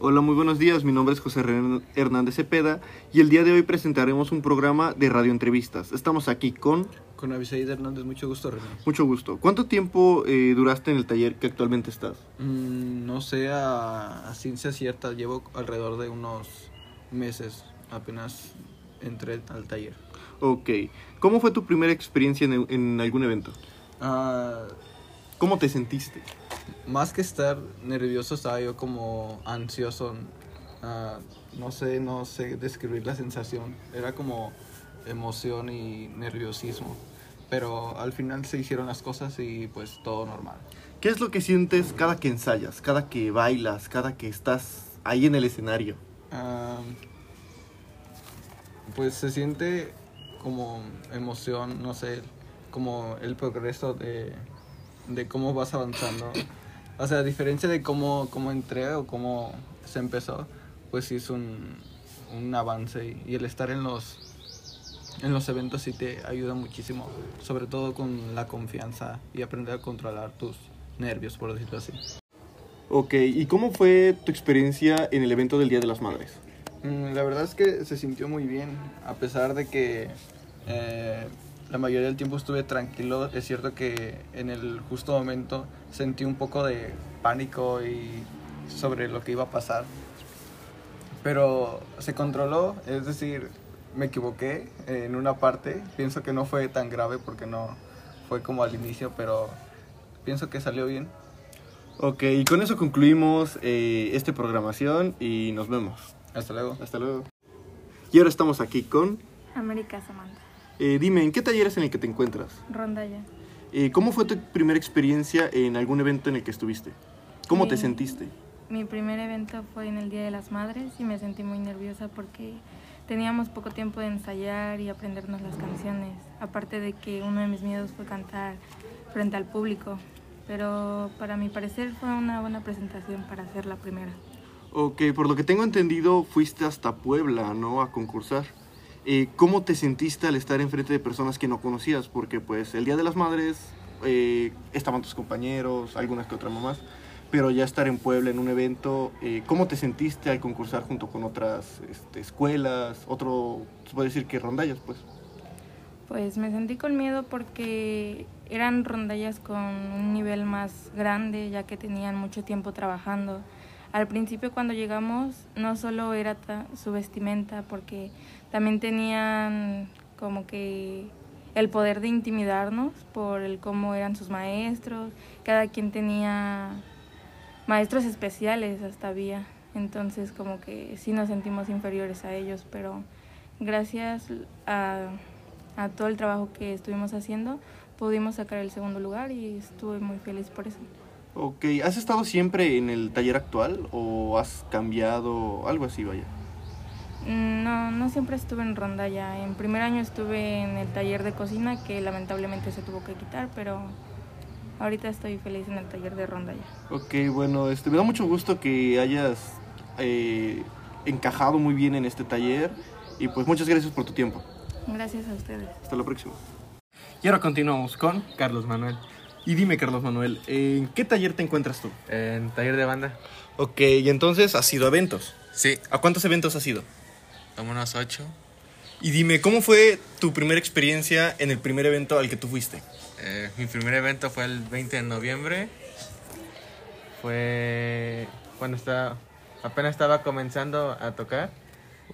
Hola, muy buenos días. Mi nombre es José Hernández Cepeda y el día de hoy presentaremos un programa de radioentrevistas. Estamos aquí con Con Abisaid Hernández, mucho gusto, René. mucho gusto. ¿Cuánto tiempo eh, duraste en el taller que actualmente estás? Mm, no sé a, a ciencia cierta, llevo alrededor de unos meses, apenas entré al taller. Ok. ¿Cómo fue tu primera experiencia en, en algún evento? Ah, ¿Cómo te sentiste? más que estar nervioso, estaba yo como ansioso. Ah, no sé, no sé describir la sensación. Era como emoción y nerviosismo. Pero al final se hicieron las cosas y pues todo normal. ¿Qué es lo que sientes cada que ensayas, cada que bailas, cada que estás ahí en el escenario? Ah, pues se siente como emoción, no sé, como el progreso de, de cómo vas avanzando. O sea, a diferencia de cómo, cómo entré o cómo se empezó, pues sí es un, un avance y, y el estar en los, en los eventos sí te ayuda muchísimo, sobre todo con la confianza y aprender a controlar tus nervios, por decirlo así. Ok, ¿y cómo fue tu experiencia en el evento del Día de las Madres? Mm, La verdad es que se sintió muy bien, a pesar de que eh, la mayoría del tiempo estuve tranquilo. Es cierto que en el justo momento sentí un poco de pánico y sobre lo que iba a pasar, pero se controló, es decir, me equivoqué en una parte. Pienso que no fue tan grave porque no fue como al inicio, pero pienso que salió bien. Ok, y con eso concluimos eh, esta programación y nos vemos. Hasta luego. Hasta luego. Y ahora estamos aquí con... América Samantha. Eh, dime, ¿en qué taller es en el que te encuentras? Rondalla. Eh, ¿Cómo fue tu primera experiencia en algún evento en el que estuviste? ¿Cómo te sentiste? Mi primer evento fue en el Día de las Madres y me sentí muy nerviosa porque teníamos poco tiempo de ensayar y aprendernos las canciones. Aparte de que uno de mis miedos fue cantar frente al público. Pero para mi parecer fue una buena presentación para hacer la primera. Ok, por lo que tengo entendido, fuiste hasta Puebla, ¿no? A concursar. Eh, ¿Cómo te sentiste al estar enfrente de personas que no conocías? Porque pues el Día de las Madres eh, estaban tus compañeros, algunas que otras mamás, pero ya estar en Puebla en un evento, eh, ¿cómo te sentiste al concursar junto con otras este, escuelas? Otro, se puede decir que rondallas, pues. Pues me sentí con miedo porque eran rondallas con un nivel más grande, ya que tenían mucho tiempo trabajando. Al principio cuando llegamos no solo era su vestimenta, porque también tenían como que el poder de intimidarnos por el cómo eran sus maestros. Cada quien tenía maestros especiales hasta había. Entonces como que sí nos sentimos inferiores a ellos, pero gracias a a todo el trabajo que estuvimos haciendo, pudimos sacar el segundo lugar y estuve muy feliz por eso. Ok, ¿has estado siempre en el taller actual o has cambiado algo así, vaya? Mm, No, no siempre estuve en rondalla. En primer año estuve en el taller de cocina que lamentablemente se tuvo que quitar, pero ahorita estoy feliz en el taller de rondalla. Ok, bueno, este, me da mucho gusto que hayas eh, encajado muy bien en este taller y pues muchas gracias por tu tiempo. Gracias a ustedes. Hasta la próxima. Y ahora continuamos con Carlos Manuel, Y dime, Carlos Manuel, ¿en qué taller te encuentras tú? en taller de banda. Ok, y entonces has ido a eventos. Sí, ¿A cuántos eventos has ido? Como unos ocho. Y dime, ¿cómo fue tu primera experiencia en el primer evento al que tú fuiste? Eh, mi primer evento fue el 20 de noviembre. Fue cuando estaba, apenas estaba comenzando a tocar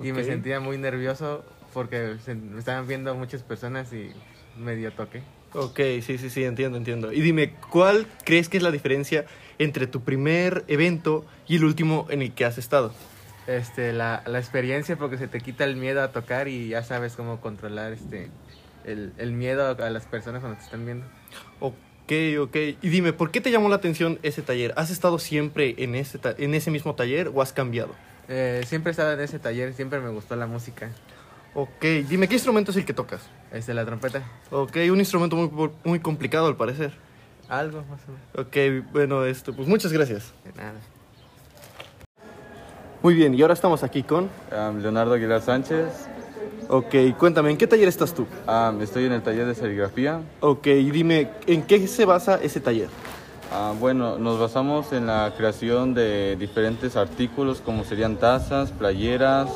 y me sentía muy nervioso porque se- me estaban viendo muchas personas y medio toqué. Ok, sí, sí, sí, entiendo, entiendo. Y dime, ¿cuál crees que es la diferencia entre tu primer evento y el último en el que has estado? Este, la, la experiencia porque se te quita el miedo a tocar y ya sabes cómo controlar este, el, el miedo a las personas cuando te están viendo. Ok, ok. Y dime, ¿por qué te llamó la atención ese taller? ¿Has estado siempre en ese, en ese mismo taller o has cambiado? Eh, siempre he estado en ese taller, siempre me gustó la música. Ok, dime, ¿qué instrumento es el que tocas? Este, la trompeta. Ok, un instrumento muy, muy complicado al parecer. Algo más o menos. Ok, bueno, esto, pues muchas gracias. De nada. Muy bien, y ahora estamos aquí con... Um, Leonardo Aguilar Sánchez. Ok, cuéntame, ¿en qué taller estás tú? Um, estoy en el taller de serigrafía. Ok, y dime, ¿en qué se basa ese taller? Ah, bueno, nos basamos en la creación de diferentes artículos como serían tazas, playeras,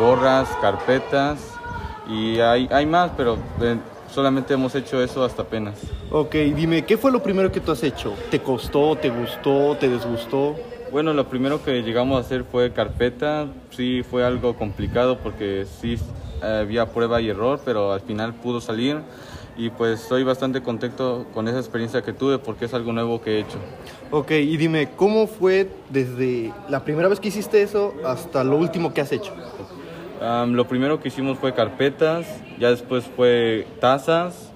gorras, carpetas y hay, hay más, pero eh, solamente hemos hecho eso hasta apenas. Ok, dime, ¿qué fue lo primero que tú has hecho? ¿Te costó, te gustó, te desgustó? Bueno, lo primero que llegamos a hacer fue carpeta. Sí, fue algo complicado porque sí había prueba y error, pero al final pudo salir. Y pues estoy bastante contento con esa experiencia que tuve porque es algo nuevo que he hecho. Ok, y dime, ¿cómo fue desde la primera vez que hiciste eso hasta lo último que has hecho? Am, lo primero que hicimos fue carpetas, ya después fue tazas,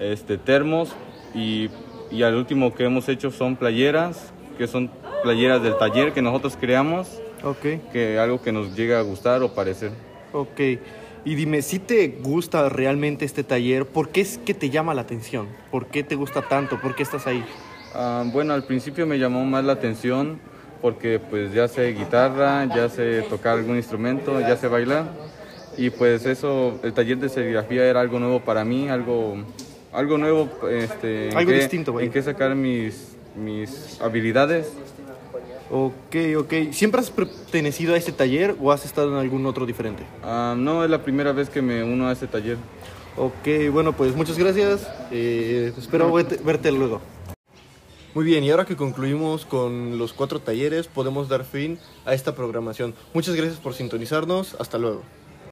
este, termos y, y al último que hemos hecho son playeras, que son playeras del taller que nosotros creamos, Ok, que algo que nos llega a gustar o parecer. ok. Y dime, si te gusta realmente este taller, ¿por qué es que te llama la atención? ¿Por qué te gusta tanto? ¿Por qué estás ahí? Ah, bueno, al principio me llamó más la atención porque pues ya sé guitarra, ya sé tocar algún instrumento, ya sé bailar y pues eso, el taller de serigrafía era algo nuevo para mí, algo, algo nuevo, este, en Algo qué- distinto, vaya. en qué sacar mis, mis habilidades. Ok, ok. ¿Siempre has pertenecido a este taller o has estado en algún otro diferente? Ah, no es la primera vez que me uno a este taller. Ok, bueno, pues muchas gracias. Eh, espero verte, verte luego. Muy bien, y ahora que concluimos con los cuatro talleres, podemos dar fin a esta programación. Muchas gracias por sintonizarnos. Hasta luego.